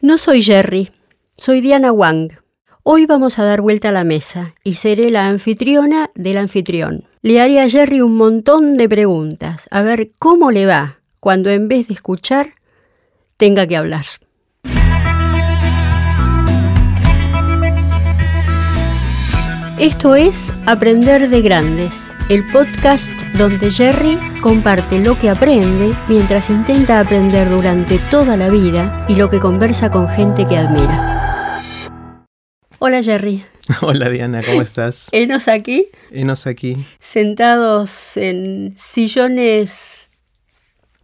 No soy Jerry, soy Diana Wang. Hoy vamos a dar vuelta a la mesa y seré la anfitriona del anfitrión. Le haré a Jerry un montón de preguntas, a ver cómo le va cuando en vez de escuchar tenga que hablar. Esto es Aprender de Grandes, el podcast donde Jerry comparte lo que aprende mientras intenta aprender durante toda la vida y lo que conversa con gente que admira. Hola Jerry. Hola Diana, ¿cómo estás? Enos aquí. Enos aquí. Sentados en sillones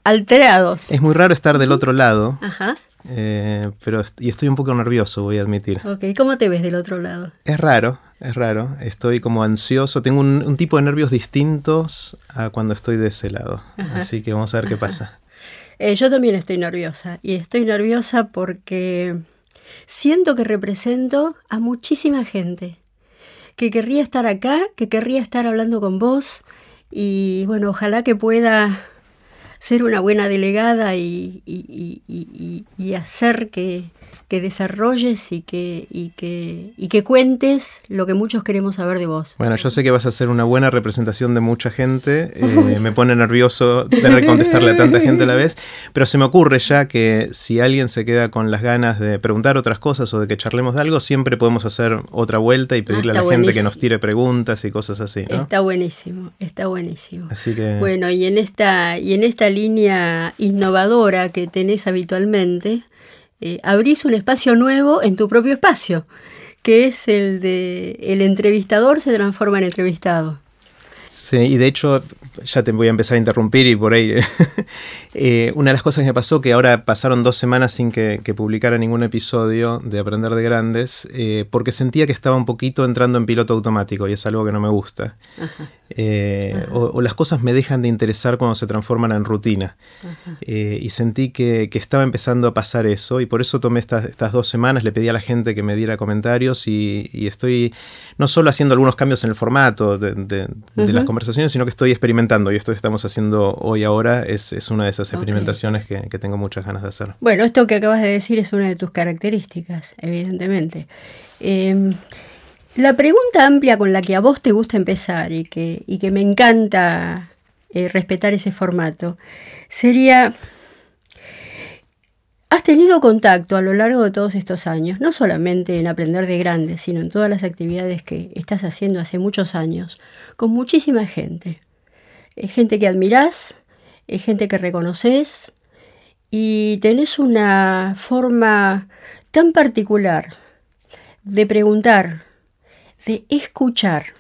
alterados. Es muy raro estar del otro lado. Ajá. Eh, pero y estoy un poco nervioso, voy a admitir. Ok, ¿cómo te ves del otro lado? Es raro, es raro. Estoy como ansioso. Tengo un, tipo de nervios distintos a cuando estoy de ese lado. Así que vamos a ver qué pasa. Eh, yo también estoy nerviosa. Y estoy nerviosa porque siento que represento a muchísima gente. Que querría estar acá, que querría estar hablando con vos. Y bueno, ojalá que pueda ser una buena delegada y, y, hacer que, que, desarrolles y que, y, que, y que cuentes lo que muchos queremos saber de vos. Bueno, yo sé que vas a ser una buena representación de mucha gente. Eh, me pone nervioso tener que contestarle a tanta gente a la vez, pero se me ocurre ya que si alguien se queda con las ganas de preguntar otras cosas o de que charlemos de algo, siempre podemos hacer otra vuelta y ah, pedirle a la gente que nos tire preguntas y cosas así. Está buenísimo, está buenísimo. Así que... Bueno, y en esta, y en esta línea innovadora que tenés habitualmente, eh, abrís un espacio nuevo en tu propio espacio, que es el de el entrevistador se transforma en entrevistado. Sí, y de hecho, ya te voy a empezar a interrumpir y por ahí. Eh, una de las cosas que me pasó, que ahora pasaron dos semanas sin que, publicara ningún episodio de Aprender de Grandes, eh, porque sentía que estaba un poquito entrando en piloto automático y es algo que no me gusta. Eh, o, las cosas me dejan de interesar cuando se transforman en rutina. y sentí que, estaba empezando a pasar eso y por eso tomé estas, estas, dos semanas, le pedí a la gente que me diera comentarios y, estoy no solo haciendo algunos cambios en el formato de, de las conversaciones, sino que estoy experimentando y esto que estamos haciendo hoy ahora es, una de esas experimentaciones que, tengo muchas ganas de hacer. Bueno, esto que acabas de decir es una de tus características, evidentemente. Em, la pregunta amplia con la que a vos te gusta empezar y que, y que me encanta eh, respetar ese formato sería... Has tenido contacto a lo largo de todos estos años, no solamente en aprender de grandes, sino en todas las actividades que estás haciendo hace muchos años, con muchísima gente. Es gente que admirás, es gente que reconoces y tenés una forma tan particular de preguntar, de escuchar.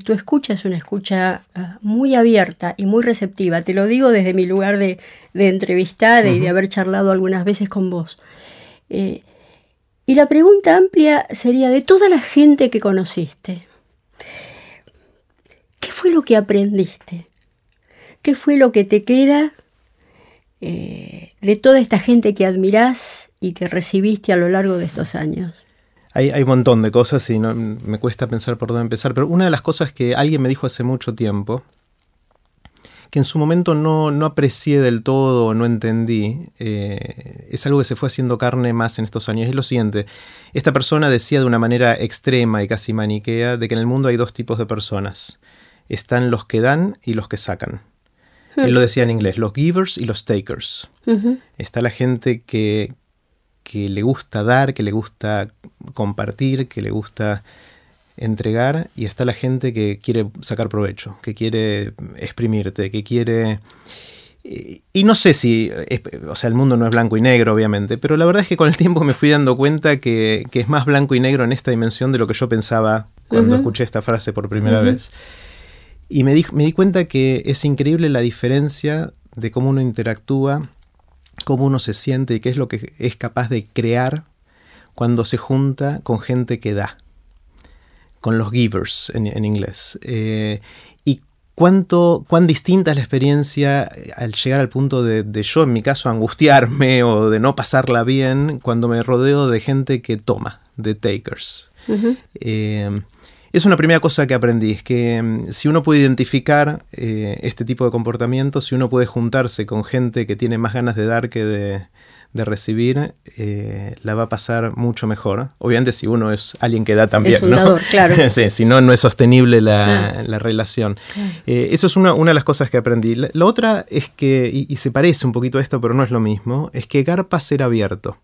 Tu escucha es una escucha ah, muy abierta y muy receptiva. Te lo digo desde mi lugar de, entrevistada y de haber charlado algunas veces con vos. Eh, y la pregunta amplia sería de toda la gente que conociste. ¿Qué fue lo que aprendiste? ¿Qué fue lo que te queda eh, de toda esta gente que admirás y que recibiste a lo largo de estos años? Hay, un montón de cosas y no, me cuesta pensar por dónde empezar, pero una de las cosas que alguien me dijo hace mucho tiempo, que en su momento no, aprecié del todo, no entendí, eh, es algo que se fue haciendo carne más en estos años. Es lo siguiente, esta persona decía de una manera extrema y casi maniquea de que en el mundo hay dos tipos de personas. Están los que dan y los que sacan. Él lo decía en inglés, los givers y los takers. Está la gente que, que le gusta dar, que le gusta compartir, que le gusta entregar, y está la gente que quiere sacar provecho, que quiere exprimirte, que quiere... Y no sé si, o sea, el mundo no es blanco y negro, obviamente, pero la verdad es que con el tiempo me fui dando cuenta que, es más blanco y negro en esta dimensión de lo que yo pensaba cuando escuché esta frase por primera vez. Y me di, me di cuenta que es increíble la diferencia de cómo uno interactúa, cómo uno se siente y qué es lo que es capaz de crear cuando se junta con gente que da, con los givers en, inglés. Eh, y cuánto, cuán distinta es la experiencia al llegar al punto de, yo, en mi caso, angustiarme o de no pasarla bien cuando me rodeo de gente que toma, de takers. Es una primera cosa que aprendí, es que mm, si uno puede identificar eh, este tipo de comportamiento, si uno puede juntarse con gente que tiene más ganas de dar que de, de recibir, eh, la va a pasar mucho mejor. Obviamente si uno es alguien que da también, Es un dador, claro. sí, si no, no es sostenible la, la relación. Eh, eso es una, una, de las cosas que aprendí. La, la otra es que, y, y, se parece un poquito a esto, pero no es lo mismo, es que garpa ser abierto.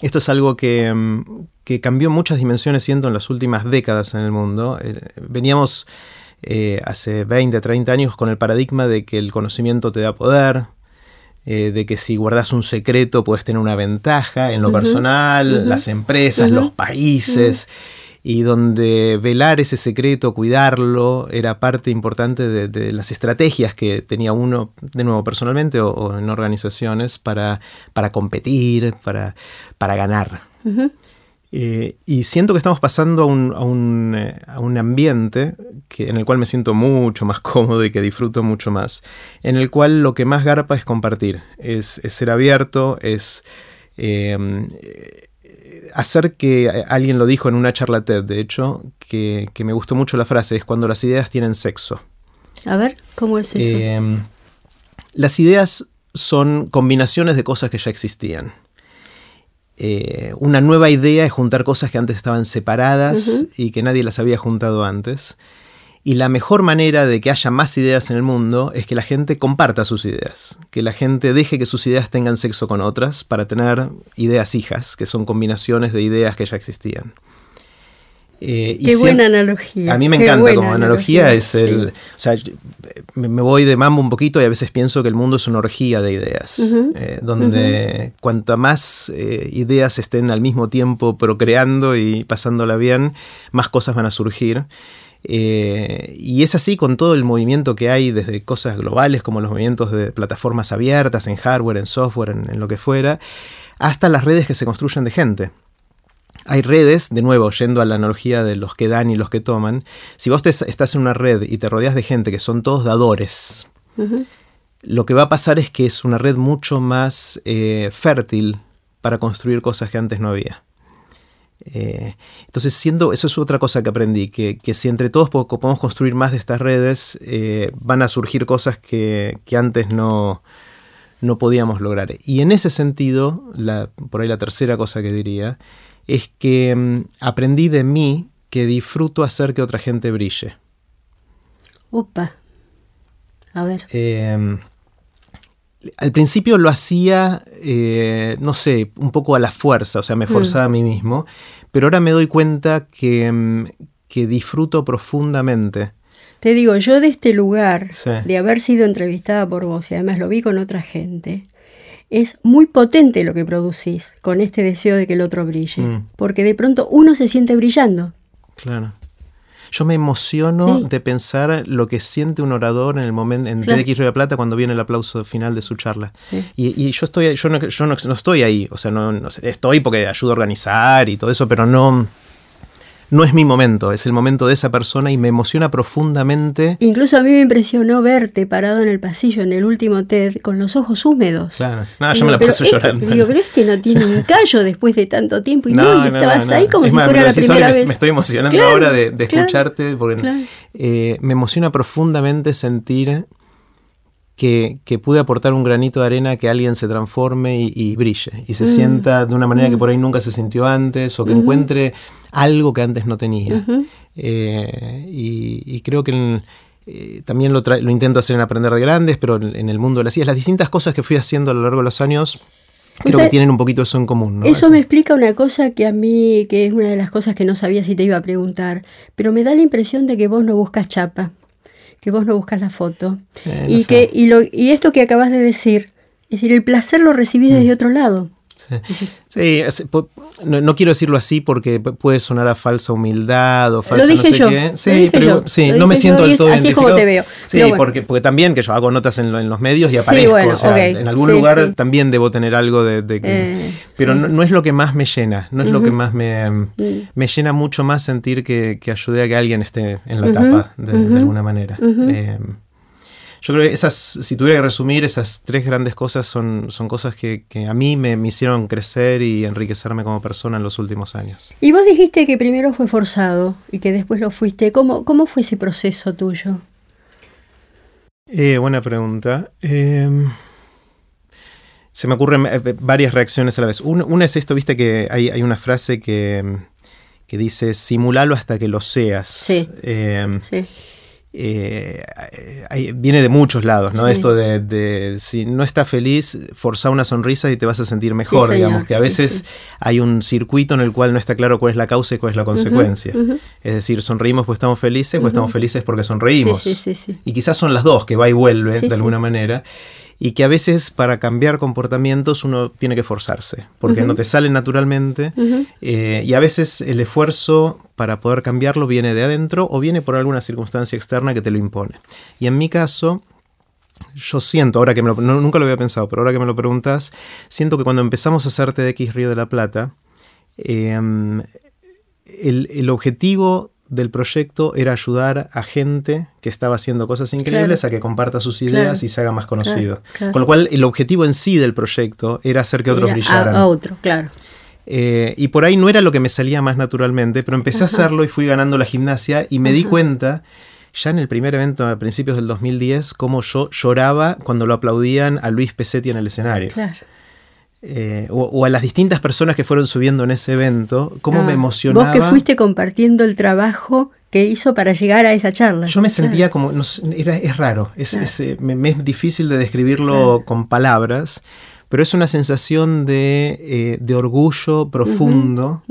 Esto es algo que, mm, que cambió muchas dimensiones siendo en las últimas décadas en el mundo. Eh, veníamos eh, hace 20, 30 años con el paradigma de que el conocimiento te da poder, eh, de que si guardas un secreto puedes tener una ventaja en lo uh -huh, personal, uh -huh, las empresas, uh -huh, los países, y donde velar ese secreto, cuidarlo, era parte importante de, de las estrategias que tenía uno, de nuevo, personalmente o, o en organizaciones, para, para competir, para, para ganar. Eh, y siento que estamos pasando a un, a un, eh, a un ambiente que, en el cual me siento mucho más cómodo y que disfruto mucho más, en el cual lo que más garpa es compartir, es, es ser abierto, es eh, hacer que alguien lo dijo en una charla TED, de hecho, que, que, me gustó mucho la frase, es cuando las ideas tienen sexo. A ver, ¿cómo es eso? las ideas son combinaciones de cosas que ya existían. Eh, una nueva idea es juntar cosas que antes estaban separadas uh -huh. y que nadie las había juntado antes. Y la mejor manera de que haya más ideas en el mundo es que la gente comparta sus ideas, que la gente deje que sus ideas tengan sexo con otras para tener ideas hijas, que son combinaciones de ideas que ya existían. Eh, Qué buena analogía. A mí me Qué encanta como analogía, analogía, es el... Sí. O sea, me, me, voy de mambo un poquito y a veces pienso que el mundo es una orgía de ideas, uh -huh. eh, donde uh -huh. cuanta más eh, ideas estén al mismo tiempo procreando y pasándola bien, más cosas van a surgir. Eh, y es así con todo el movimiento que hay desde cosas globales como los movimientos de plataformas abiertas en hardware, en software, en, en lo que fuera, hasta las redes que se construyen de gente hay redes, de nuevo, yendo a la analogía de los que dan y los que toman, si vos te, estás en una red y te rodeas de gente que son todos dadores, uh -huh. lo que va a pasar es que es una red mucho más eh, fértil para construir cosas que antes no había. Eh, entonces, siendo, eso es otra cosa que aprendí, que, que si entre todos podemos construir más de estas redes, eh, van a surgir cosas que, que antes no, no podíamos lograr. Y en ese sentido, la, por ahí la tercera cosa que diría, es que um, aprendí de mí que disfruto hacer que otra gente brille. Opa. A ver. Eh, al principio lo hacía, eh, no sé, un poco a la fuerza, o sea, me forzaba mm. a mí mismo, pero ahora me doy cuenta que, um, que disfruto profundamente. Te digo, yo de este lugar, sí. de haber sido entrevistada por vos, y además lo vi con otra gente, es muy potente lo que producís con este deseo de que el otro brille. Mm. Porque de pronto uno se siente brillando. Claro. Yo me emociono sí. de pensar lo que siente un orador en el momento en claro. TDX Río Plata cuando viene el aplauso final de su charla. Sí. Y, y, yo estoy, yo, no, yo no, no estoy ahí, o sea, no, no, estoy porque ayudo a organizar y todo eso, pero no, no es mi momento, es el momento de esa persona y me emociona profundamente. Incluso a mí me impresionó verte parado en el pasillo en el último TED con los ojos húmedos. Claro, no, yo me la paso este, llorando. Digo, pero este no tiene un callo después de tanto tiempo y no, no y estabas no, ahí como es si más, fuera la primera vez. Me estoy emocionando claro, ahora de, de escucharte claro, porque claro. eh, me emociona profundamente sentir que, que, pude aportar un granito de arena que alguien se transforme y, y brille y se mm. sienta de una manera mm. que por ahí nunca se sintió antes o que mm -hmm. encuentre algo que antes no tenía. Uh -huh. eh, y, y, creo que en, eh, también lo, lo, intento hacer en Aprender de Grandes, pero en, en el mundo de las ideas, las distintas cosas que fui haciendo a lo largo de los años creo o sea, que tienen un poquito eso en común. ¿no? Eso me explica una cosa que a mí, que es una de las cosas que no sabía si te iba a preguntar, pero me da la impresión de que vos no buscas chapa que vos no buscas la foto. Eh, y, que, y, lo, y esto que acabas de decir, es decir, el placer lo recibís mm. desde otro lado. Sí, no, no, quiero decirlo así porque puede sonar a falsa humildad o falsa lo dije no sé yo, qué. Sí, lo dije pero yo, sí, lo no me siento del todo así identificado. como te veo. Sí, bueno. porque, porque también que yo hago notas en, en los medios y aparezco. Sí, bueno, o sea, okay. en algún sí, lugar también debo tener algo de, de que. Eh, pero no, no, es lo que más me llena, no es uh -huh. lo que más me, mm. me llena mucho más sentir que, que ayudé a que alguien esté en la uh -huh. tapa de, uh -huh. de, alguna manera. Eh, yo creo que esas, si tuviera que resumir, esas tres grandes cosas son, son cosas que, que a mí me, me, hicieron crecer y enriquecerme como persona en los últimos años. Y vos dijiste que primero fue forzado y que después lo fuiste. ¿Cómo, cómo fue ese proceso tuyo? Eh, buena pregunta. Eh, Se me ocurren eh, varias reacciones a la vez. una es esto, viste que hay, hay una frase que, que, dice, simulalo hasta que lo seas. Sí. Eh, sí. Eh, viene de muchos lados, ¿no? Esto de, si no estás feliz, forza una sonrisa y te vas a sentir mejor, digamos, que a veces hay un circuito en el cual no está claro cuál es la causa y cuál es la consecuencia. Es decir, sonreímos pues estamos felices, pues estamos felices porque sonreímos. Y quizás son las dos, que va y vuelve de alguna manera y que a veces para cambiar comportamientos uno tiene que forzarse, porque no te sale naturalmente eh, y a veces el esfuerzo para poder cambiarlo viene de adentro o viene por alguna circunstancia externa que te lo impone. Y en mi caso, yo siento, ahora que me lo, nunca lo había pensado, pero ahora que me lo preguntas, siento que cuando empezamos a hacer TDX Río de la Plata, em, el, el objetivo del proyecto era ayudar a gente que estaba haciendo cosas increíbles a que comparta sus ideas y se haga más conocido. Con lo cual, el objetivo en sí del proyecto era hacer que otros brillaran. A, otro, claro. Eh, y por ahí no era lo que me salía más naturalmente, pero empecé a hacerlo y fui ganando la gimnasia y me di cuenta, ya en el primer evento a principios del 2010, cómo yo lloraba cuando lo aplaudían a Luis Pesetti en el escenario. Claro. Eh, o, a las distintas personas que fueron subiendo en ese evento, cómo me ah, emocionaba. Vos que fuiste compartiendo el trabajo que hizo para llegar a esa charla. Yo me sentía como, era, es raro, es, eh, me, es difícil de describirlo con palabras, pero es una sensación de, eh, orgullo profundo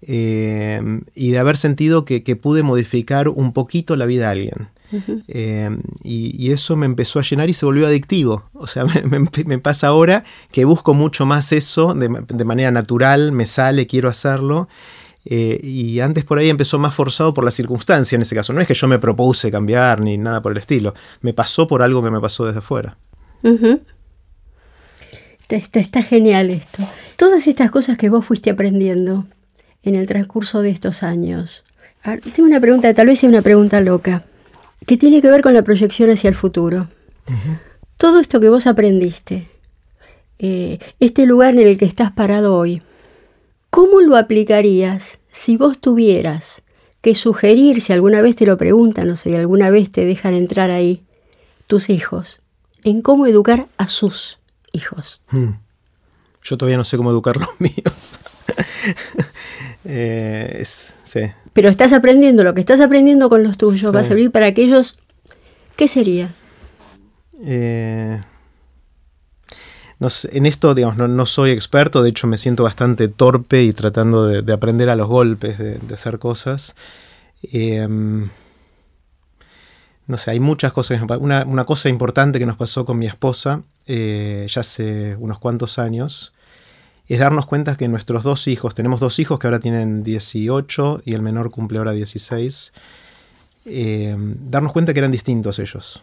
y de haber sentido que, que pude modificar un poquito la vida de alguien. Eh, y, eso me empezó a llenar y se volvió adictivo. O sea, me, pasa ahora que busco mucho más eso de, manera natural, me sale, quiero hacerlo. Eh, y antes por ahí empezó más forzado por la circunstancia en ese caso. No es que yo me propuse cambiar ni nada por el estilo. Me pasó por algo que me pasó desde fuera. está, está genial esto. Todas estas cosas que vos fuiste aprendiendo en el transcurso de estos años. tengo una pregunta, tal vez sea una pregunta loca que tiene que ver con la proyección hacia el futuro. Todo esto que vos aprendiste, eh, este lugar en el que estás parado hoy, ¿cómo lo aplicarías si vos tuvieras que sugerir, si alguna vez te lo preguntan o si alguna vez te dejan entrar ahí, tus hijos, en cómo educar a sus hijos? Hmm. Yo todavía no sé cómo educar los míos. Eh, sí. Pero estás aprendiendo, lo que estás aprendiendo con los tuyos va a servir para que ellos... ¿Qué sería? Eh, en esto, digamos, no, soy experto, de hecho me siento bastante torpe y tratando de, aprender a los golpes, de, hacer cosas. Em, no sé, hay muchas cosas. Una, una, cosa importante que nos pasó con mi esposa eh, ya hace unos cuantos años es darnos cuenta que nuestros dos hijos, tenemos dos hijos que ahora tienen 18 y el menor cumple ahora 16, eh, darnos cuenta que eran distintos ellos.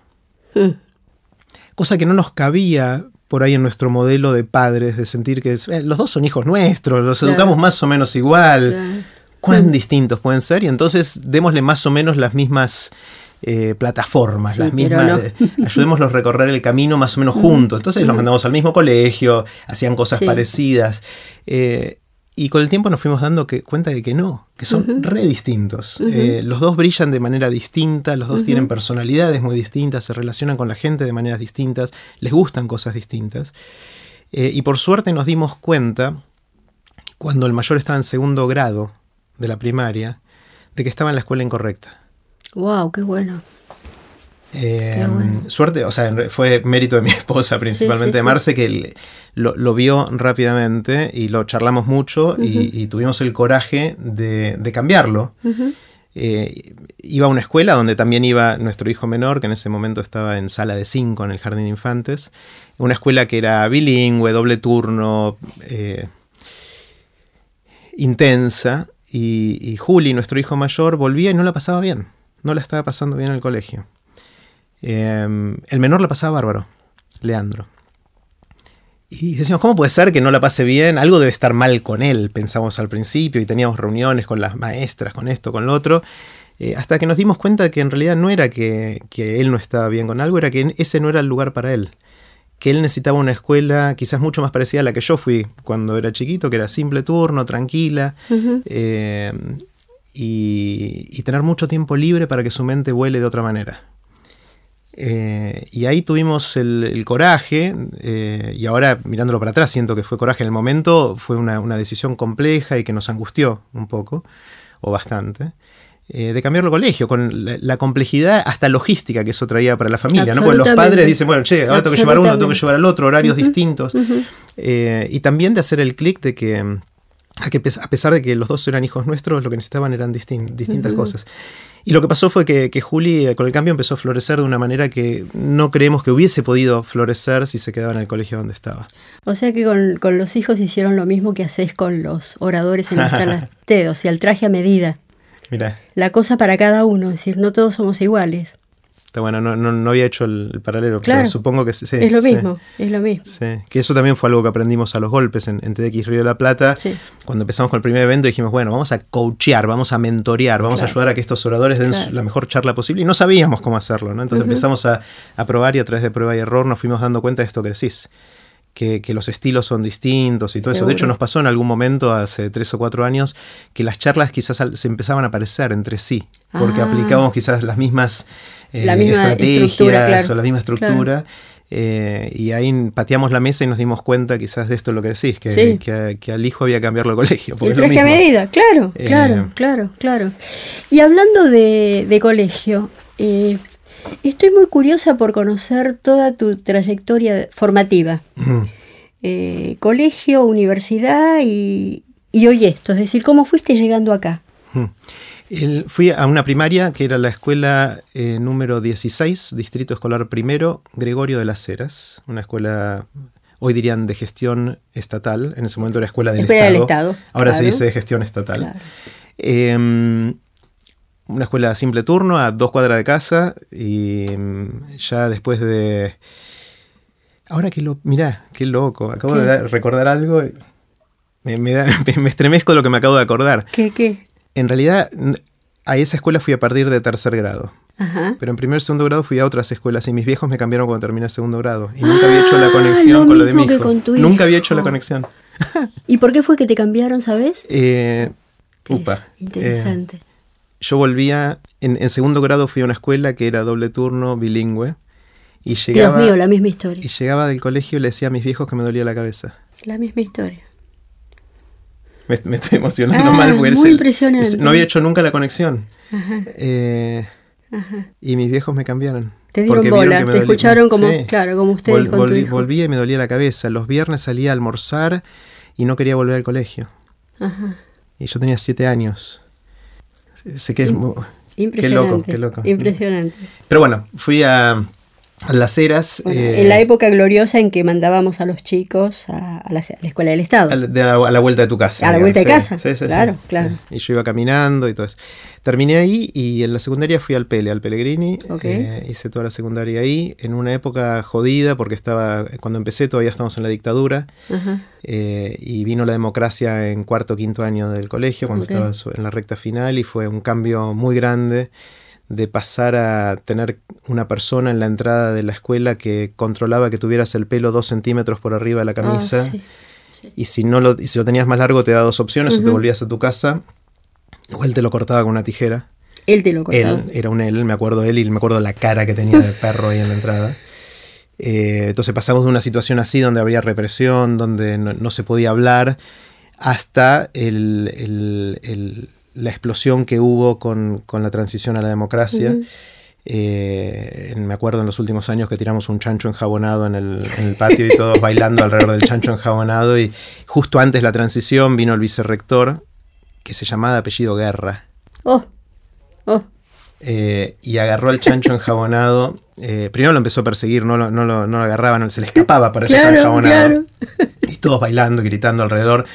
Cosa que no nos cabía por ahí en nuestro modelo de padres, de sentir que eh, los dos son hijos nuestros, los educamos más o menos igual. ¿Cuán distintos pueden ser? Y entonces démosle más o menos las mismas eh, plataformas, las mismas, eh, ayudémoslos a recorrer el camino más o menos juntos. Entonces los mandamos al mismo colegio, hacían cosas parecidas. Eh, y con el tiempo nos fuimos dando cuenta de que no, que son re distintos. los dos brillan de manera distinta, los dos tienen personalidades muy distintas, se relacionan con la gente de maneras distintas, les gustan cosas distintas. y por suerte nos dimos cuenta, cuando el mayor estaba en segundo grado de la primaria, de que estaba en la escuela incorrecta. Wow, qué bueno. Eh, suerte, o sea, fue mérito de mi esposa, principalmente de Marce, que lo, vio rápidamente y lo charlamos mucho y, tuvimos el coraje de, cambiarlo. Eh, iba a una escuela donde también iba nuestro hijo menor, que en ese momento estaba en sala de cinco en el jardín de infantes. Una escuela que era bilingüe, doble turno, eh, intensa. Y, y Juli, nuestro hijo mayor, volvía y no la pasaba bien no la estaba pasando bien en el colegio. Em, el menor la pasaba bárbaro, Leandro. Y decíamos, ¿cómo puede ser que no la pase bien? Algo debe estar mal con él, pensamos al principio, y teníamos reuniones con las maestras, con esto, con lo otro, eh, hasta que nos dimos cuenta que en realidad no era que, él no estaba bien con algo, era que ese no era el lugar para él. Que él necesitaba una escuela quizás mucho más parecida a la que yo fui cuando era chiquito, que era simple turno, tranquila, y, tener mucho tiempo libre para que su mente vuele de otra manera. Eh, y ahí tuvimos el, coraje, eh, y ahora mirándolo para atrás siento que fue coraje en el momento, fue una, decisión compleja y que nos angustió un poco, o bastante, eh, de cambiarlo el colegio, con la, complejidad hasta logística que eso traía para la familia, ¿no? Porque los padres dicen, bueno, che, ahora tengo que llevar uno, tengo que llevar al otro, horarios distintos, y también de hacer el clic de que a, pesar de que los dos eran hijos nuestros, lo que necesitaban eran distintas cosas. Y lo que pasó fue que, que Juli eh, con el cambio empezó a florecer de una manera que no creemos que hubiese podido florecer si se quedaba en el colegio donde estaba. O sea que con, los hijos hicieron lo mismo que hacéis con los oradores en las charlas TED, o sea, el traje a medida. Mira. La cosa para cada uno, es decir, no todos somos iguales bueno, no, no, había hecho el, paralelo, pero supongo que sí. Es lo mismo, es lo mismo. Sí, que eso también fue algo que aprendimos a los golpes en, TDX Río de la Plata. Cuando empezamos con el primer evento dijimos, bueno, vamos a coachear, vamos a mentorear, vamos a ayudar a que estos oradores den la mejor charla posible y no sabíamos cómo hacerlo, ¿no? Entonces empezamos a, probar y a través de prueba y error nos fuimos dando cuenta de esto que decís. Que, los estilos son distintos y todo eso. De hecho, nos pasó en algún momento, hace tres o cuatro años, que las charlas quizás se empezaban a parecer entre sí, porque ah. aplicábamos quizás las mismas la eh, misma estructura, o la misma estructura. Eh, y ahí pateamos la mesa y nos dimos cuenta quizás de esto lo que decís, que, que, al hijo había que cambiarlo de colegio. El traje a medida, claro, eh, claro, claro, claro. Y hablando de, colegio, estoy muy curiosa por conocer toda tu trayectoria formativa. colegio, universidad y, y hoy esto, es decir, ¿cómo fuiste llegando acá? Fui a una primaria que era la escuela eh, número 16, Distrito Escolar Primero, Gregorio de las Heras, una escuela, hoy dirían de gestión estatal, en ese momento era escuela del, Estado, ahora se dice de gestión estatal. Em, una escuela simple turno a dos cuadras de casa y em, ya después de... Ahora que lo... Mirá, qué loco, acabo de recordar algo. Me, me, me, estremezco de lo que me acabo de acordar. ¿Qué? ¿Qué? En realidad, a esa escuela fui a partir de tercer grado. Pero en primer y segundo grado fui a otras escuelas y mis viejos me cambiaron cuando terminé segundo grado. Y nunca había hecho la ah, conexión con lo de mi hijo. Nunca había hecho la conexión. ¿Y por qué fue que te cambiaron, sabes? Eh, upa. Interesante. Eh, yo volvía, en, segundo grado fui a una escuela que era doble turno, bilingüe. Y llegaba, Dios mío, la misma historia. Y llegaba del colegio y le decía a mis viejos que me dolía la cabeza. La misma historia. Me, estoy emocionando ah, mal. Muy impresionante. no había hecho nunca la conexión. Eh, y mis viejos me cambiaron. Te dieron bola, te escucharon como, claro, como ustedes con tu Volvía y me dolía la cabeza. Los viernes salía a almorzar y no quería volver al colegio. Y yo tenía siete años. Sé que es... Impresionante. Qué loco, qué loco. Impresionante. Pero bueno, fui a las eras. en la eh, época gloriosa en que mandábamos a los chicos a, la, escuela del Estado. A la, vuelta de tu casa. A la vuelta de casa. claro, claro. Y yo iba caminando y todo eso. Terminé ahí y en la secundaria fui al Pele, al Pellegrini. Eh, hice toda la secundaria ahí, en una época jodida, porque estaba cuando empecé todavía estábamos en la dictadura. Eh, y vino la democracia en cuarto o quinto año del colegio, cuando estaba en la recta final, y fue un cambio muy grande de pasar a tener una persona en la entrada de la escuela que controlaba que tuvieras el pelo dos centímetros por arriba de la ah, camisa. Y si no lo, si lo tenías más largo te daba dos opciones, o te volvías a tu casa, o él te lo cortaba con una tijera. Él te lo cortaba. Él, era un él, me acuerdo él y me acuerdo la cara que tenía de perro ahí en la entrada. Eh, entonces pasamos de una situación así donde había represión, donde no, se podía hablar, hasta el la explosión que hubo con, la transición a la democracia. Eh, me acuerdo en los últimos años que tiramos un chancho enjabonado en el, en el patio y todos bailando alrededor del chancho enjabonado. Y justo antes de la transición vino el vicerrector, que se llamaba de apellido Guerra. Oh, oh. Eh, y agarró al chancho enjabonado. Eh, primero lo empezó a perseguir, no lo, no lo, no lo agarraban, se le escapaba por eso enjabonado. Y todos bailando, gritando alrededor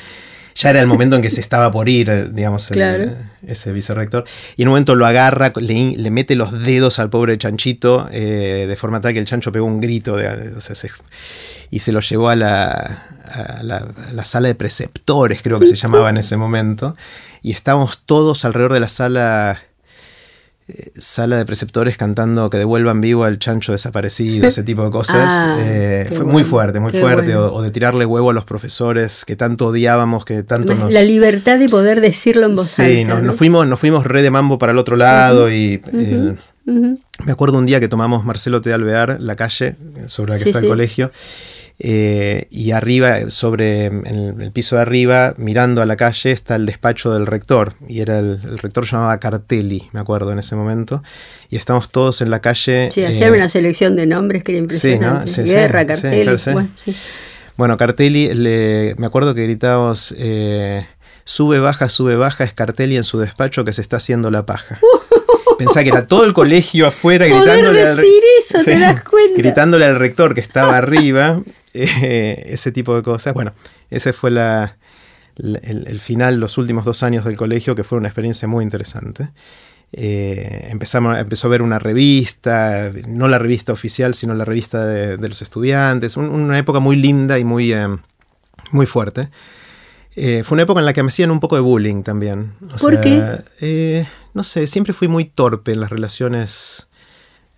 ya era el momento en que se estaba por ir, digamos, ese vicerrector. Y en un momento lo agarra, le, mete los dedos al pobre chanchito, eh, de forma tal que el chancho pegó un grito. y se lo llevó a la, la, sala de preceptores, creo que se llamaba en ese momento. Y estábamos todos alrededor de la sala eh, sala de preceptores cantando que devuelvan vivo al chancho desaparecido, ese tipo de cosas. Ah, eh, fue muy fuerte, muy fuerte. O, de tirarle huevo a los profesores que tanto odiábamos, que tanto nos... La libertad de poder decirlo en voz alta. Sí, nos, fuimos, nos fuimos re de mambo para el otro lado y... Me acuerdo un día que tomamos Marcelo T. Alvear, la calle sobre la que está el colegio, eh, y arriba, sobre en el, piso de arriba, mirando a la calle, está el despacho del rector. Y era el, rector llamaba Cartelli, me acuerdo en ese momento. Y estamos todos en la calle. Sí, hacían una selección de nombres que era impresionante. Guerra, Cartelli. bueno, Cartelli, me acuerdo que gritábamos. Eh, sube, baja, sube, baja, es Cartelli en su despacho que se está haciendo la paja. Pensaba que era todo el colegio afuera gritándole, decir eso, ¿te das cuenta? gritándole al rector que estaba arriba, eh, ese tipo de cosas. Bueno, ese fue la, el, final, los últimos dos años del colegio, que fue una experiencia muy interesante. Eh, empezamos, empezó a ver una revista, no la revista oficial, sino la revista de, los estudiantes, una época muy linda y muy, eh, muy fuerte. Eh, fue una época en la que me hacían un poco de bullying también. ¿Por qué? Eh, no sé, siempre fui muy torpe en las relaciones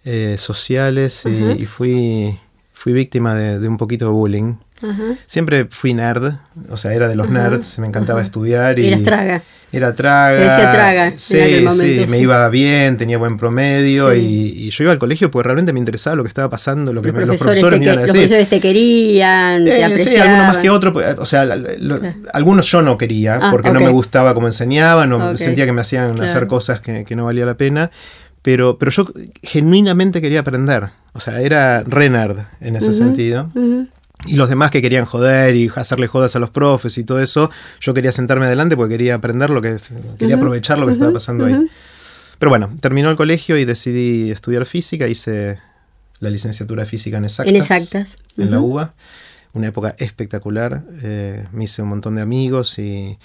eh, sociales y, fui, fui víctima de, un poquito de bullying. Siempre fui nerd, o sea, era de los nerds, me encantaba estudiar. Y, Eras traga. Era traga. Se decía traga. Sí, sí, me iba bien, tenía buen promedio y, yo iba al colegio porque realmente me interesaba lo que estaba pasando, lo que los, me, profesores, me iban a decir. Los profesores te querían, te apreciaban. Sí, algunos más que otros, o sea, algunos yo no quería ah, porque no me gustaba cómo enseñaban, o sentía que me hacían hacer cosas que, no valía la pena. Pero, pero yo genuinamente quería aprender. O sea, era re nerd en ese sentido. Y los demás que querían joder y hacerle jodas a los profes y todo eso, yo quería sentarme adelante porque quería aprender lo que, quería aprovechar lo que estaba pasando ahí. Pero bueno, terminó el colegio y decidí estudiar física, hice la licenciatura de física en exactas. En exactas. En la UBA. Una época espectacular. Eh, me hice un montón de amigos y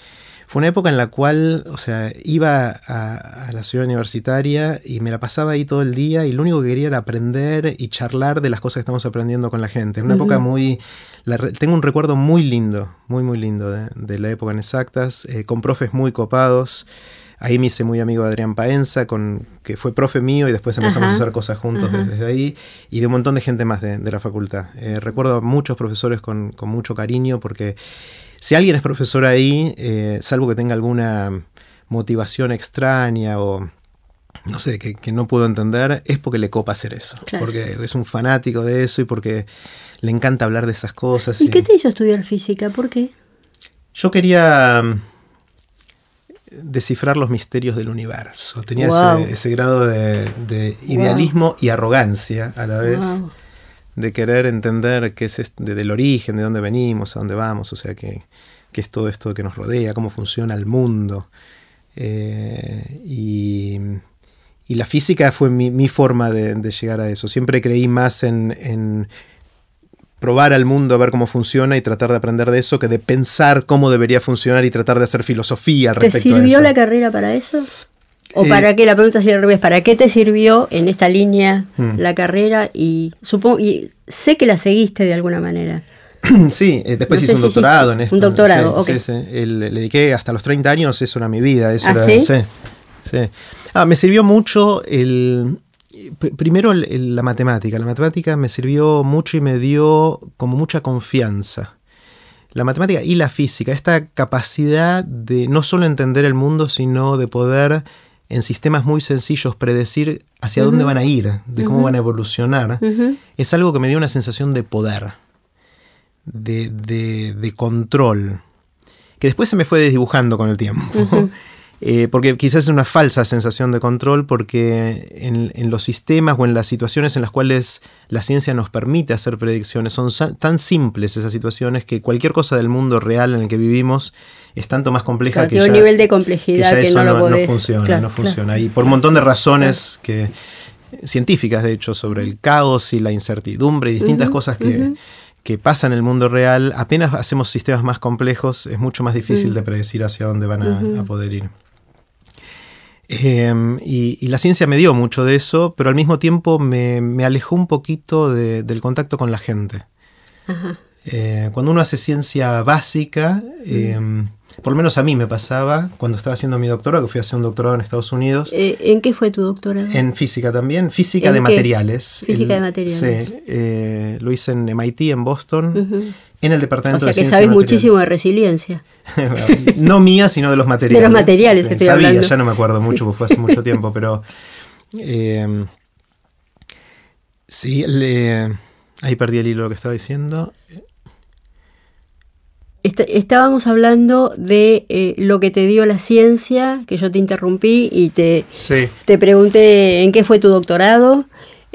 fue una época en la cual, o sea, iba a, la ciudad universitaria y me la pasaba ahí todo el día y lo único que quería era aprender y charlar de las cosas que estamos aprendiendo con la gente. Una época muy... tengo un recuerdo muy lindo, muy, muy lindo de, la época en exactas, eh, con profes muy copados. Ahí me hice muy amigo de Adrián Paenza, con, que fue profe mío y después empezamos a hacer cosas juntos desde, ahí, y de un montón de gente más de, la facultad. Eh, recuerdo a muchos profesores con, con mucho cariño porque si alguien es profesor ahí, eh, salvo que tenga alguna motivación extraña o no sé, que, no puedo entender, es porque le copa hacer eso. Porque es un fanático de eso y porque le encanta hablar de esas cosas. ¿Y, qué te hizo estudiar física? ¿Por qué? Yo quería mm, descifrar los misterios del universo. Tenía ese, grado de, idealismo y arrogancia a la vez de querer entender qué es este, del origen, de dónde venimos, a dónde vamos, o sea, qué, es todo esto que nos rodea, cómo funciona el mundo. Eh, y, la física fue mi, forma de, llegar a eso. Siempre creí más en, probar al mundo a ver cómo funciona y tratar de aprender de eso que de pensar cómo debería funcionar y tratar de hacer filosofía al respecto. ¿Te sirvió la carrera para eso? ¿O para qué? La pregunta sería al revés. ¿Para qué te sirvió en esta línea hmm. la carrera? Y supongo y sé que la seguiste de alguna manera. Sí, eh, después hice un doctorado en esto. Un doctorado, ok. Sí, sí. le dediqué hasta los 30 años, eso era mi vida. Eso ¿Ah, sí? sí? Ah, me sirvió mucho el... Primero la matemática. La matemática me sirvió mucho y me dio como mucha confianza. La matemática y la física, esta capacidad de no solo entender el mundo, sino de poder en sistemas muy sencillos predecir hacia dónde van a ir, de cómo van a evolucionar, es algo que me dio una sensación de poder, de, de, control, que después se me fue desdibujando con el tiempo. Eh, porque quizás es una falsa sensación de control porque en, los sistemas o en las situaciones en las cuales la ciencia nos permite hacer predicciones son tan simples esas situaciones que cualquier cosa del mundo real en el que vivimos es tanto más compleja que, un nivel de complejidad que, no, lo no, funciona, no funciona. Y por un montón de razones que científicas, de hecho, sobre el caos y la incertidumbre y distintas cosas que, que, pasan en el mundo real, apenas hacemos sistemas más complejos, es mucho más difícil de predecir hacia dónde van a, poder ir. Em, y, la ciencia me dio mucho de eso, pero al mismo tiempo me, alejó un poquito del contacto con la gente. Eh, cuando uno hace ciencia básica, em, por lo menos a mí me pasaba cuando estaba haciendo mi doctorado, que fui a hacer un doctorado en Estados Unidos. Eh, ¿En qué fue tu doctorado? En física también, física de materiales. Física de materiales. Sí, eh, lo hice en MIT, en Boston, en el departamento o sea, de que sabes muchísimo de resiliencia. no mía, sino de los materiales. De los materiales que estoy Sabía, hablando. ya no me acuerdo mucho, porque fue hace mucho tiempo, pero Eh, sí, le- ahí perdí el hilo de lo que estaba diciendo. Est- estábamos hablando de eh, lo que te dio la ciencia, que yo te interrumpí y te, Sí. te pregunté en qué fue tu doctorado.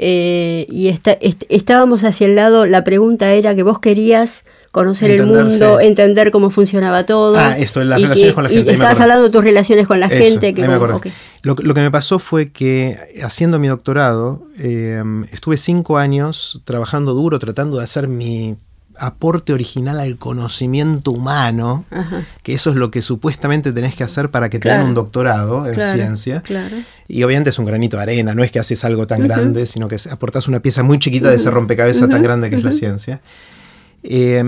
eh, y esta- est- estábamos hacia el lado, la pregunta era que vos querías conocer el mundo, entender cómo funcionaba todo. Ah, esto, las y relaciones que- con la y gente, me estabas hablando de tus relaciones con la Eso, gente. Que me como- lo que me pasó fue que haciendo mi doctorado, eh, estuve cinco años trabajando duro, tratando de hacer mi aporte original al conocimiento humano, Ajá. que eso es lo que supuestamente tenés que hacer para que te Claro. den un doctorado en Claro, ciencia. Claro. Y obviamente es un granito de arena, no es que haces algo tan grande, sino que aportas una pieza muy chiquita de ese rompecabezas tan grande que es la ciencia. Eh,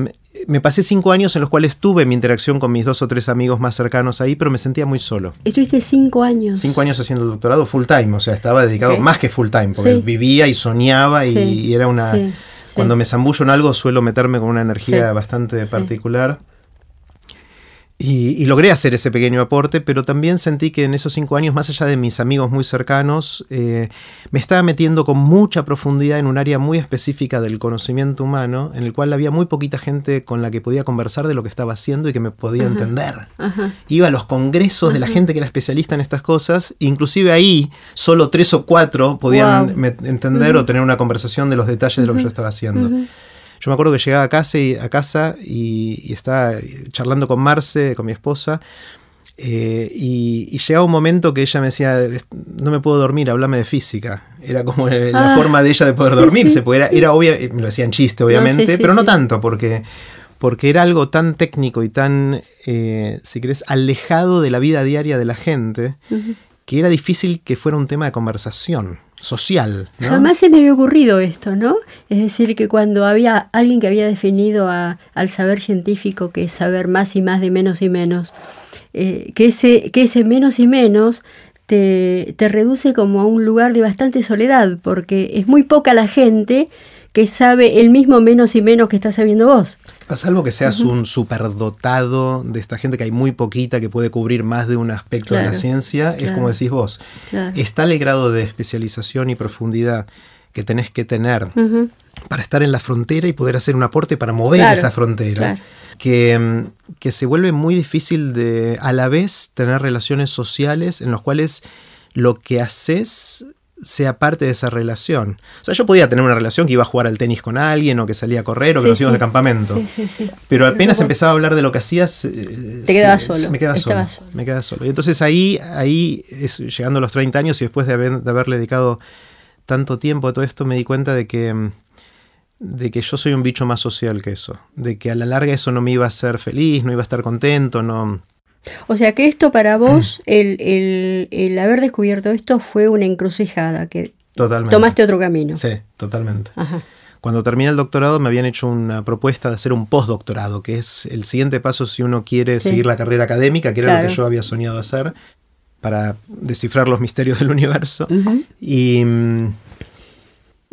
me pasé cinco años en los cuales tuve mi interacción con mis dos o tres amigos más cercanos ahí, pero me sentía muy solo. Estuviste cinco años. Cinco años haciendo el doctorado full time, o sea, estaba dedicado más que full time, porque Sí. vivía y soñaba y, Sí, y era una... sí. Cuando me zambullo en algo suelo meterme con una energía bastante particular. Y, y logré hacer ese pequeño aporte, pero también sentí que en esos cinco años, más allá de mis amigos muy cercanos, eh, me estaba metiendo con mucha profundidad en un área muy específica del conocimiento humano, en el cual había muy poquita gente con la que podía conversar de lo que estaba haciendo y que me podía entender. Ajá. Iba a los congresos de la gente que era especialista en estas cosas, inclusive ahí solo tres o cuatro podían Wow. entender o tener una conversación de los detalles de lo que yo estaba haciendo. Yo me acuerdo que llegaba a casa y, a casa y, y estaba charlando con Marce, con mi esposa, eh, y, y llegaba un momento que ella me decía, no me puedo dormir, háblame de física. Era como la Ah, forma de ella de poder sí, dormirse, sí, porque era, sí. era obvia, me lo decían chiste obviamente, pero no tanto, porque, porque era algo tan técnico y tan, eh, si querés, alejado de la vida diaria de la gente, que era difícil que fuera un tema de conversación social. Jamás se me había ocurrido esto, ¿no? Es decir, que cuando había alguien que había definido a- al saber científico que es saber más y más de menos y menos, eh, que, ese, que ese menos y menos te, te reduce como a un lugar de bastante soledad, porque es muy poca la gente que sabe el mismo menos y menos que estás sabiendo vos. A salvo que seas un superdotado de esta gente que hay muy poquita que puede cubrir más de un aspecto de la Claro, ciencia, es claro. como decís vos. Claro. Está el grado de especialización y profundidad que tenés que tener Ujú. para estar en la frontera y poder hacer un aporte para mover Claro, esa frontera. claro. Que, mm, que se vuelve muy difícil de a la vez tener relaciones sociales en las cuales lo que haces sea parte de esa relación. O sea, yo podía tener una relación que iba a jugar al tenis con alguien o que salía a correr o que Sí, nos íbamos sí. de campamento. Sí, sí, sí. Pero apenas empezaba a hablar de lo que hacías, eh, Te quedabas se- solo, Me quedaba solo. Me quedaba solo. Y entonces ahí, ahí es- llegando a los 30 años y después de, haber, de haberle dedicado tanto tiempo a todo esto, me di cuenta de que, de que yo soy un bicho más social que eso. De que a la larga eso no me iba a hacer feliz, no iba a estar contento, no. O sea que esto para vos, el, el- el haber descubierto esto fue una encrucijada, que Totalmente. tomaste otro camino. Sí, totalmente. Ajá. Cuando terminé el doctorado me habían hecho una propuesta de hacer un postdoctorado, que es el siguiente paso si uno quiere Sí. seguir la carrera académica, que era lo que yo había soñado hacer, para descifrar los misterios del universo. Ujú. Y, mm,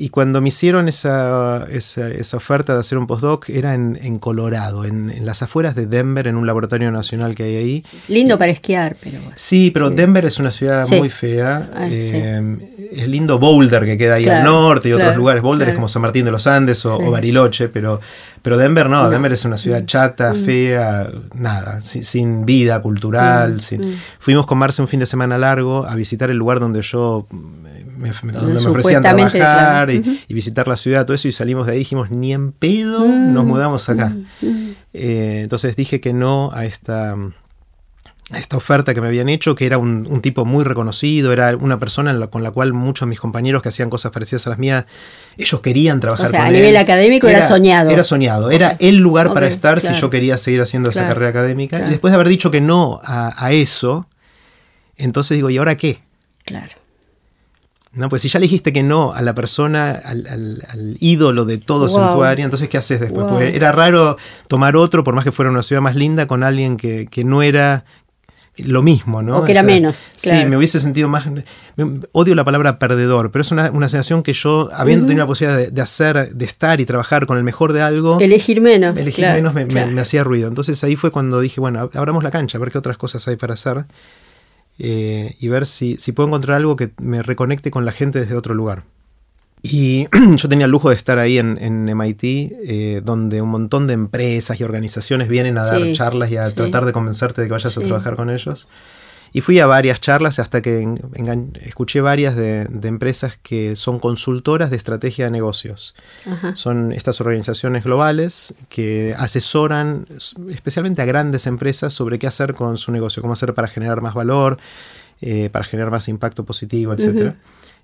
y cuando me hicieron esa, esa, esa oferta de hacer un postdoc, era en, en Colorado, en, en las afueras de Denver, en un laboratorio nacional que hay ahí. Lindo para esquiar, pero. Sí, pero Denver es una ciudad Sí. muy fea. Ah, sí. Eh, Es lindo Boulder que queda ahí al Claro, norte y otros claro, lugares. Boulder es claro. como San Martín de los Andes o, Sí. o Bariloche, pero, pero Denver no, No. Mm. Denver es una ciudad chata, fea, nada, sin, sin vida cultural. Mm, sin- mm. Fuimos con Marce un fin de semana largo a visitar el lugar donde yo me, me- donde me ofrecían trabajar claro. y, visitar la ciudad, todo eso, y salimos de ahí y dijimos, ni en pedo Mm, nos mudamos acá. mm. Eh, entonces dije que no a esta, a esta oferta que me habían hecho, que era un, un tipo muy reconocido, era una persona la- con la cual muchos de mis compañeros que hacían cosas parecidas a las mías, ellos querían trabajar O sea, con a él. nivel académico era soñado. Era soñado, era el lugar para estar si yo quería seguir haciendo esa carrera académica. Y después de haber dicho que no a, a eso, entonces digo, ¿y ahora qué? Claro. No, pues si ya le dijiste que no a la persona, al, al- al ídolo de todos en Wow. entonces ¿qué haces después? Wow. Porque era raro tomar otro, por más que fuera una ciudad más linda, con alguien que, que no era lo mismo, ¿no? O que era menos, Sí, me hubiese sentido más... odio la palabra perdedor, pero es una, una sensación que yo, habiendo tenido la posibilidad de, de hacer, de estar y trabajar con el mejor de algo, Elegir menos. elegir claro, menos me, me- hacía ruido. Entonces ahí fue cuando dije, bueno, ab- abramos la cancha, a ver qué otras cosas hay para hacer. Eh, y ver si, si puedo encontrar algo que me reconecte con la gente desde otro lugar. Y yo tenía el lujo de estar ahí en, MIT, eh, donde un montón de empresas y organizaciones vienen a dar charlas y a tratar de convencerte de que vayas a trabajar con ellos. Y fui a varias charlas hasta que escuché varias de, empresas que son consultoras de estrategia de negocios. Son estas organizaciones globales que asesoran especialmente a grandes empresas sobre qué hacer con su negocio, cómo hacer para generar más valor, eh, para generar más impacto positivo, etc.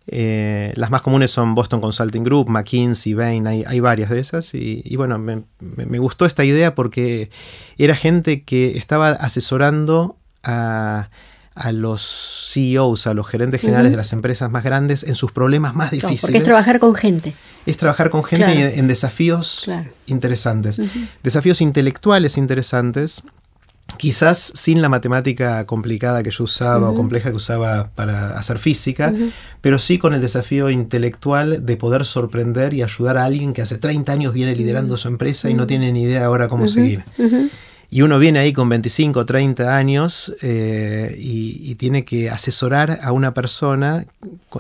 Eh, las más comunes son Boston Consulting Group, McKinsey, Bain, hay, varias de esas. Y, bueno, me, gustó esta idea porque era gente que estaba asesorando a, los CEOs, a los gerentes generales de las empresas más grandes en sus problemas más difíciles. porque es trabajar con gente. Es trabajar con gente en, desafíos interesantes. Desafíos intelectuales interesantes quizás sin la matemática complicada que yo usaba o compleja que usaba para hacer física, pero sí con el desafío intelectual de poder sorprender y ayudar a alguien que hace 30 años viene liderando su empresa y no tiene ni idea ahora cómo seguir. Y uno viene ahí con 25, 30 años eh, y, tiene que asesorar a una persona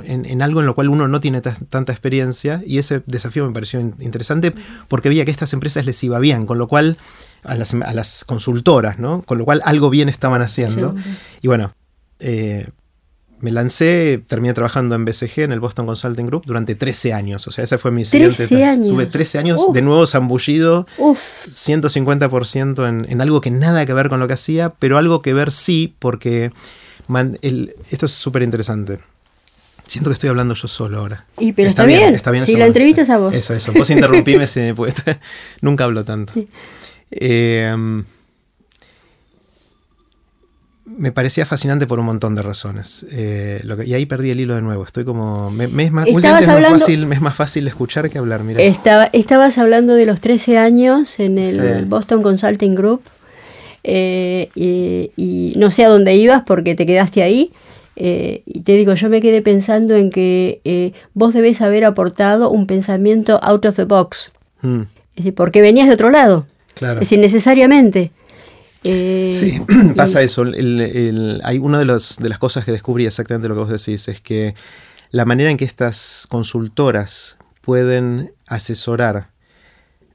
en, algo en lo cual uno no tiene tanta experiencia. Y ese desafío me pareció interesante porque veía que a estas empresas les iba bien, con lo cual a las, consultoras, ¿no? Con lo cual algo bien estaban haciendo. Y bueno, eh, me lancé, terminé trabajando en BCG, en el Boston Consulting Group, durante 13 años. O sea, ese fue mi siguiente. 13 años. Tuve 13 años de nuevo zambullido, 150% en, en, algo que nada que ver con lo que hacía, pero algo que ver sí, porque esto es súper interesante. Siento que estoy hablando yo solo ahora. Y pero está, bien, está bien. Si la entrevista es a vos. Eso, eso. Vos interrumpime si nunca hablo tanto. Eh, me parecía fascinante por un montón de razones. Eh, y ahí perdí el hilo de nuevo. Estoy como. Me, es, más, fácil, escuchar que hablar. Mira. Estaba, estabas hablando de los 13 años en el Boston Consulting Group. Eh, y, no sé a dónde ibas porque te quedaste ahí. Eh, y te digo, yo me quedé pensando en que vos debés haber aportado un pensamiento out of the box. Mm. Es decir, porque venías de otro lado. Claro. Es decir, necesariamente. Eh, sí, pasa eso. hay una de, de las cosas que descubrí exactamente lo que vos decís, es que la manera en que estas consultoras pueden asesorar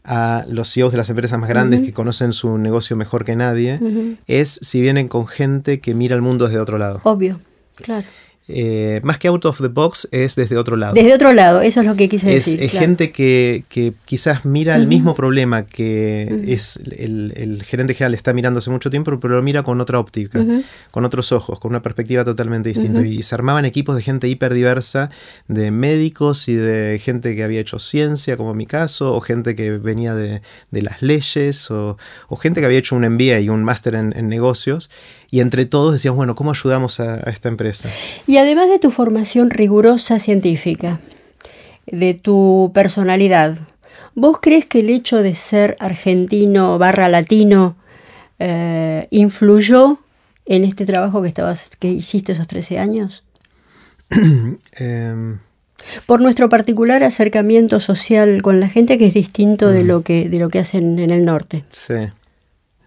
a los CEOs de las empresas más grandes que conocen su negocio mejor que nadie, es si vienen con gente que mira el mundo desde otro lado. Obvio, claro. Eh, más que out of the box es desde otro lado. Desde otro lado, eso es lo que quise decir. Es gente que, quizás mira el mismo problema que es el, gerente general está mirando hace mucho tiempo, pero lo mira con otra óptica, con otros ojos, con una perspectiva totalmente distinta. Y se armaban equipos de gente hiperdiversa, de médicos y de gente que había hecho ciencia, como en mi caso, o gente que venía de, las leyes, o, gente que había hecho un MBA y un máster en, en negocios y entre todos decíamos, bueno, ¿cómo ayudamos a, esta empresa? Y además de tu formación rigurosa científica, de tu personalidad, ¿vos crees que el hecho de ser argentino barra latino eh, influyó en este trabajo que, estabas, que hiciste esos 13 años? Em, Por nuestro particular acercamiento social con la gente que es distinto de, lo que, de lo que hacen en el norte. Sí.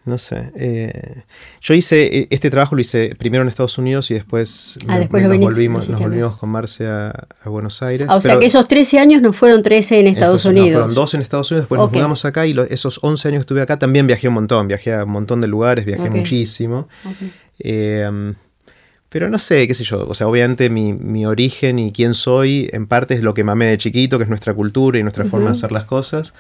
No sé. Eh, yo hice, e, este trabajo lo hice primero en Estados Unidos y después, ah, nos, volvimos, nos volvimos con Marce a, Buenos Aires. Ah, o sea que esos 13 años no fueron 13 en Estados Unidos. No, fueron dos en Estados Unidos, después nos mudamos acá y esos 11 años que estuve acá también viajé un montón, viajé a un montón de lugares, viajé muchísimo. Eh, pero no sé, qué sé yo, o sea, obviamente mi, mi, origen y quién soy en parte es lo que mamé de chiquito, que es nuestra cultura y nuestra forma de hacer las cosas.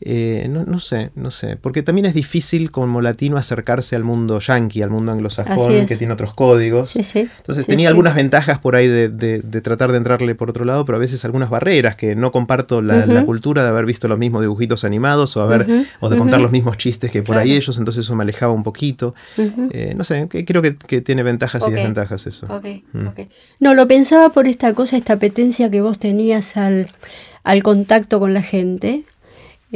Eh, no, no, sé, no sé, porque también es difícil como latino acercarse al mundo yankee, al mundo anglosajón, que tiene otros códigos. Entonces tenía algunas ventajas por ahí de, tratar de entrarle por otro lado, pero a veces algunas barreras, que no comparto la, cultura de haber visto los mismos dibujitos animados o, haber, o de contar los mismos chistes que por ahí ellos, entonces eso me alejaba un poquito. Eh, no sé, creo que, tiene ventajas y desventajas eso. Mm. No, lo pensaba por esta cosa, esta apetencia que vos tenías al, al contacto con la gente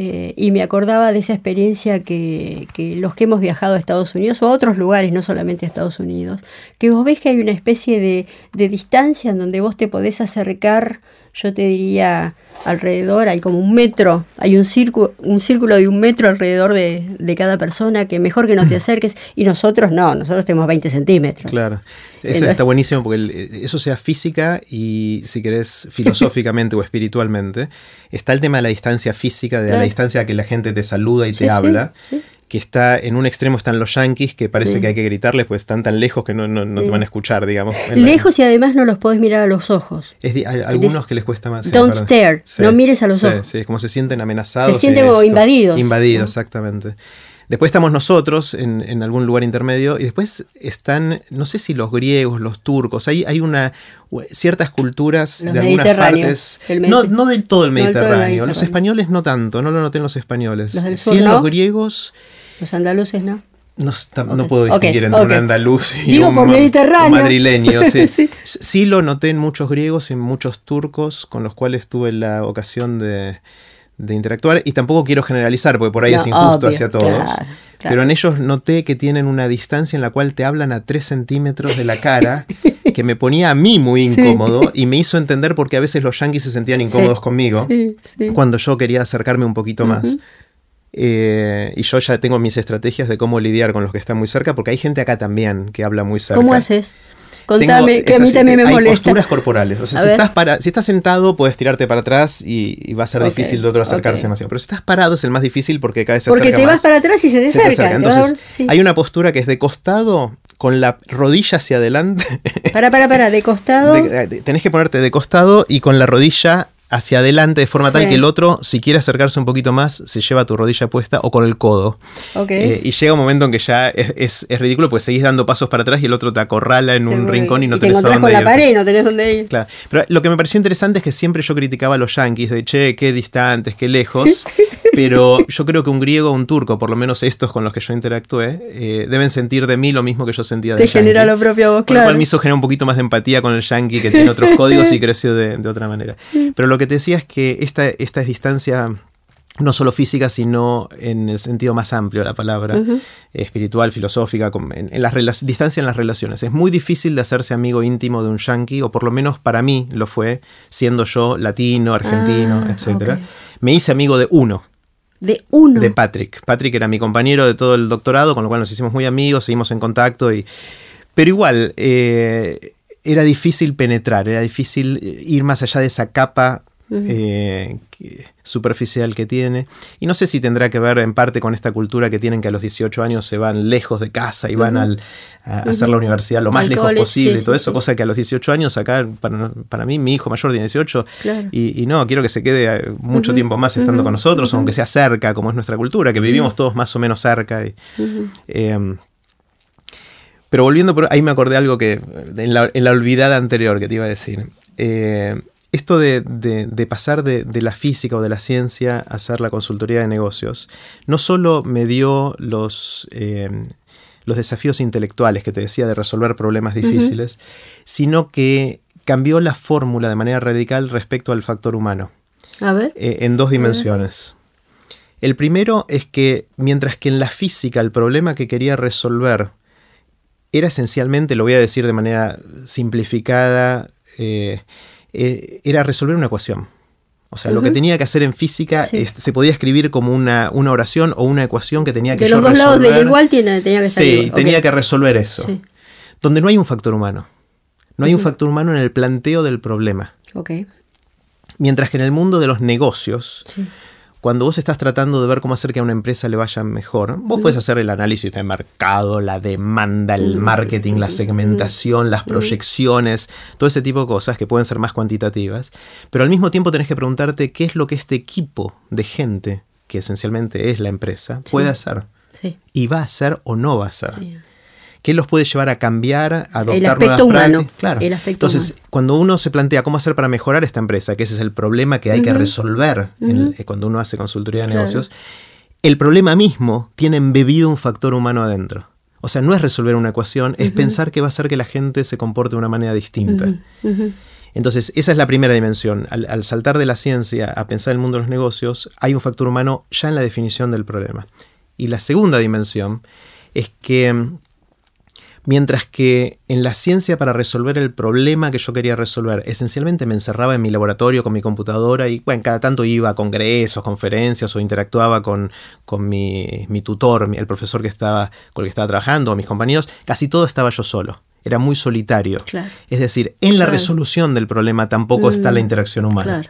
eh, y me acordaba de esa experiencia que, los que hemos viajado a Estados Unidos o a otros lugares, no solamente a Estados Unidos, que vos ves que hay una especie de, distancia en donde vos te podés acercar yo te diría alrededor, hay como un metro, hay un círculo, un círculo de un metro alrededor de, de, cada persona, que mejor que no te acerques, y nosotros no, nosotros tenemos 20 centímetros. Claro, eso está buenísimo porque eso sea física y si querés filosóficamente o espiritualmente, está el tema de la distancia física, de la distancia a que la gente te saluda y te habla. Sí, que está en un extremo están los yankees, que parece que hay que gritarles, pues están tan lejos que no, no, te van a escuchar, digamos. Lejos y además no los podés mirar a los ojos. Es hay algunos que les cuesta más. Don't stare, no mires a los ojos. Sí, como se sienten amenazados. Se sienten como invadidos. Invadidos, exactamente. Después estamos nosotros en, en, algún lugar intermedio y después están, no sé si los griegos, los turcos, hay, hay una, ciertas culturas de algunas partes. No, no del todo el Mediterráneo. Los españoles no tanto, no lo noté en los españoles. Los del sur, sí en los griegos los andaluces no. No, no puedo distinguir entre un andaluz y un, madrileño. Sí. sí. lo noté en muchos griegos y en muchos turcos con los cuales tuve la ocasión de, interactuar. Y tampoco quiero generalizar, porque por ahí es injusto hacia todos. Pero en ellos noté que tienen una distancia en la cual te hablan a tres centímetros de la cara, que me ponía a mí muy incómodo y me hizo entender por qué a veces los yanquis se sentían incómodos conmigo cuando yo quería acercarme un poquito más. Eh, y yo ya tengo mis estrategias de cómo lidiar con los que están muy cerca, porque hay gente acá también que habla muy cerca. ¿Cómo haces? Contame, que a mí también me hay molesta. posturas corporales. O sea, si estás, para, si estás sentado, puedes tirarte para atrás y, va a ser difícil de otro acercarse demasiado. Pero si estás parado es el más difícil porque cada vez se Porque te vas para atrás y se te, acerca. Entonces, hay una postura que es de costado con la rodilla hacia adelante. Para, para, para, de costado. tenés que ponerte de costado y con la rodilla hacia adelante de forma tal que el otro, si quiere acercarse un poquito más, se lleva tu rodilla puesta o con el codo. Eh, y llega un momento en que ya es, ridículo porque seguís dando pasos para atrás y el otro te acorrala en un rincón y no y tenés te con la pared y no tenés dónde ir. Claro. Pero lo que me pareció interesante es que siempre yo criticaba a los yankees de che, qué distantes, qué lejos. pero yo creo que un griego o un turco, por lo menos estos con los que yo interactué, eh, deben sentir de mí lo mismo que yo sentía de Te genera lo propio vos, claro. Lo cual me hizo generar un poquito más de empatía con el yankee que tiene otros códigos y creció de, de otra manera. Pero lo que te decía es que esta, esta distancia no solo física, sino en el sentido más amplio de la palabra, espiritual, filosófica, en, las distancia en las relaciones. Es muy difícil de hacerse amigo íntimo de un yankee, o por lo menos para mí lo fue, siendo yo latino, argentino, ah, etc. Me hice amigo de uno. De uno. De Patrick. Patrick era mi compañero de todo el doctorado, con lo cual nos hicimos muy amigos, seguimos en contacto. Y... Pero igual, eh, era difícil penetrar, era difícil ir más allá de esa capa eh, superficial que tiene. Y no sé si tendrá que ver en parte con esta cultura que tienen que a los 18 años se van lejos de casa y van al, a hacer la universidad lo más lejos posible y todo eso, cosa que a los 18 años acá, para, mí, mi hijo mayor tiene 18 y, no, quiero que se quede eh, mucho tiempo más estando con nosotros, aunque sea cerca, como es nuestra cultura, que vivimos todos más o menos cerca. Em, pero volviendo por ahí me acordé algo que en la, en la, olvidada anterior que te iba a decir. Eh, esto de, pasar de, la física o de la ciencia a hacer la consultoría de negocios, no solo me dio los, eh, los desafíos intelectuales que te decía de resolver problemas difíciles, sino que cambió la fórmula de manera radical respecto al factor humano. A ver. Eh, en dos dimensiones. El primero es que mientras que en la física el problema que quería resolver era esencialmente, lo voy a decir de manera simplificada, eh, eh, era resolver una ecuación. O sea, lo que tenía que hacer en física se podía escribir como una, una, oración o una ecuación que tenía que de los dos lados del igual tiene, tenía que Sí, tenía que resolver eso. Donde no hay un factor humano. No hay un factor humano en el planteo del problema. Mientras que en el mundo de los negocios, cuando vos estás tratando de ver cómo hacer que a una empresa le vaya mejor, vos puedes hacer el análisis de mercado, la demanda, el marketing, la segmentación, las proyecciones, todo ese tipo de cosas que pueden ser más cuantitativas, pero al mismo tiempo tenés que preguntarte qué es lo que este equipo de gente, que esencialmente es la empresa, puede hacer. Y va a hacer o no va a hacer. ¿Qué los puede llevar a cambiar, a adoptar nuevas humano, Claro. Entonces, cuando uno se plantea cómo hacer para mejorar esta empresa, que ese es el problema que hay que resolver eh, cuando uno hace consultoría de negocios, el problema mismo tiene embebido un factor humano adentro. O sea, no es resolver una ecuación, es pensar que va a hacer que la gente se comporte de una manera distinta. Entonces, esa es la primera dimensión. Al, al, saltar de la ciencia a pensar el mundo de los negocios, hay un factor humano ya en la definición del problema. Y la segunda dimensión es que Mientras que en la ciencia para resolver el problema que yo quería resolver, esencialmente me encerraba en mi laboratorio con mi computadora y bueno, cada tanto iba a congresos, conferencias o interactuaba con, con mi, mi tutor, el profesor que estaba, con el que estaba trabajando, o mis compañeros, casi todo estaba yo solo era muy solitario. Es decir, en la resolución del problema tampoco está la mm, interacción humana.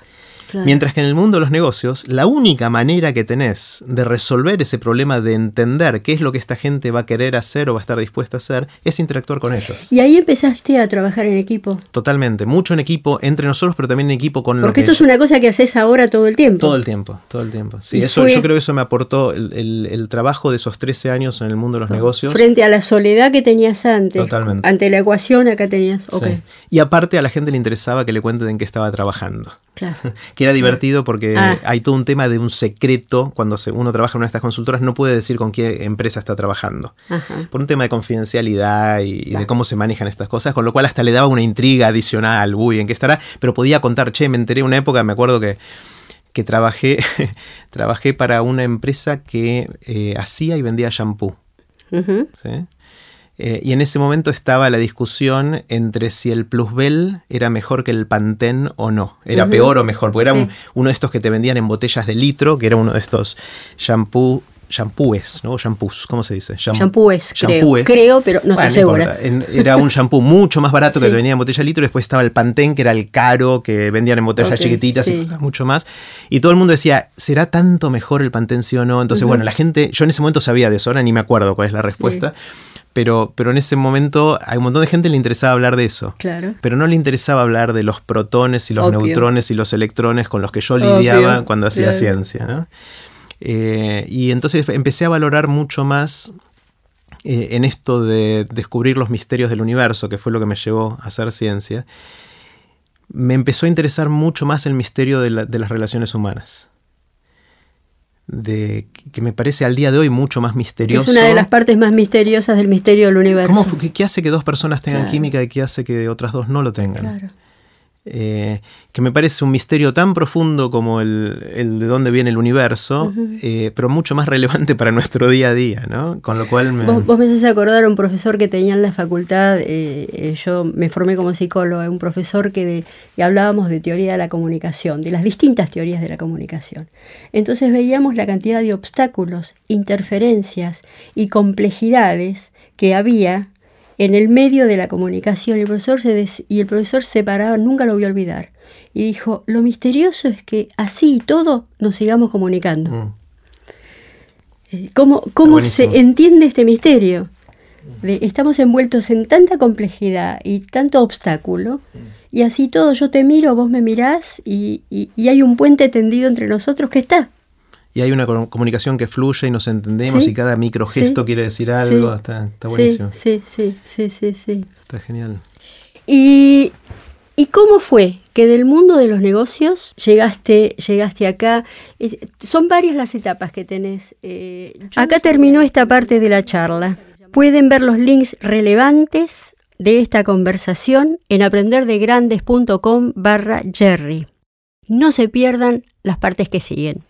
Mientras que en el mundo de los negocios, la única manera que tenés de resolver ese problema de entender qué es lo que esta gente va a querer hacer o va a estar dispuesta a hacer, es interactuar con ellos. Y ahí empezaste a trabajar en equipo. Totalmente, mucho en equipo, entre nosotros, pero también en equipo con Porque esto es una cosa que haces ahora todo el tiempo. Todo el tiempo, todo el tiempo. Sí, eso, yo creo que eso me aportó el, trabajo de esos 13 años en el mundo de los negocios. Frente a la soledad que tenías antes. Totalmente. Ante la ecuación acá tenías. Y aparte a la gente le interesaba que le cuenten en qué estaba trabajando. que era divertido porque ah. hay todo un tema de un secreto. Cuando uno trabaja en una de estas consultoras no puede decir con qué empresa está trabajando. Por un tema de confidencialidad y, de cómo se manejan estas cosas, con lo cual hasta le daba una intriga adicional, uy, ¿en qué estará? Pero podía contar, che, me enteré una época, me acuerdo que que trabajé, trabajé para una empresa que eh, hacía y vendía shampoo. ¿sí? Eh, y en ese momento estaba la discusión entre si el Plusbel era mejor que el Pantene o no. Era peor o mejor, porque era uno de estos que te vendían en botellas de litro, que era uno de estos shampoo shampoos, ¿no? Shampoos, ¿cómo se dice? shampoos, creo, pero no estoy segura. era un shampoo mucho más barato que te venía en botella de litro, después estaba el Pantene, que era el caro, que vendían en botellas chiquititas y mucho más. Y todo el mundo decía, ¿será tanto mejor el Pantene sí o no? Entonces, bueno, la gente, yo en ese momento sabía de eso, ahora ni me acuerdo cuál es la respuesta pero, pero en ese momento hay un montón de gente que le interesaba hablar de eso. Claro. Pero no le interesaba hablar de los protones y los neutrones y los electrones con los que yo lidiaba cuando hacía ciencia. Eh, y entonces empecé a valorar mucho más eh, en esto de descubrir los misterios del universo, que fue lo que me llevó a hacer ciencia. Me empezó a interesar mucho más el misterio de las relaciones humanas de que me parece al día de hoy mucho más misterioso. Es una de las partes más misteriosas del misterio del universo. qué, hace que dos personas tengan química y qué hace que otras dos no lo tengan? Claro. Eh, que me parece un misterio tan profundo como el, de dónde viene el universo, eh, pero mucho más relevante para nuestro día a día, ¿no? Con lo cual me... Vos, me haces acordar a un profesor que tenía en la facultad, eh, yo me formé como psicólogo, un profesor que, hablábamos de teoría de la comunicación, de las distintas teorías de la comunicación. Entonces veíamos la cantidad de obstáculos, interferencias y complejidades que había en el medio de la comunicación. El profesor se y el profesor se paraba, nunca lo voy a olvidar. Y dijo, lo misterioso es que así y todo nos sigamos comunicando. Mm. Eh, ¿Cómo, cómo se entiende este misterio? estamos envueltos en tanta complejidad y tanto obstáculo, mm. y así todo, yo te miro, vos me mirás, y hay un puente tendido entre nosotros que está y hay una comunicación que fluye y nos entendemos y cada microgesto quiere decir algo. Está, buenísimo. Sí, sí, sí, sí, sí. Está genial. ¿Y, cómo fue que del mundo de los negocios llegaste, llegaste acá? Son varias las etapas que tenés. Eh, acá terminó esta parte de la charla. Pueden ver los links relevantes de esta conversación en aprenderdegrandes.com barra Jerry. No se pierdan las partes que siguen.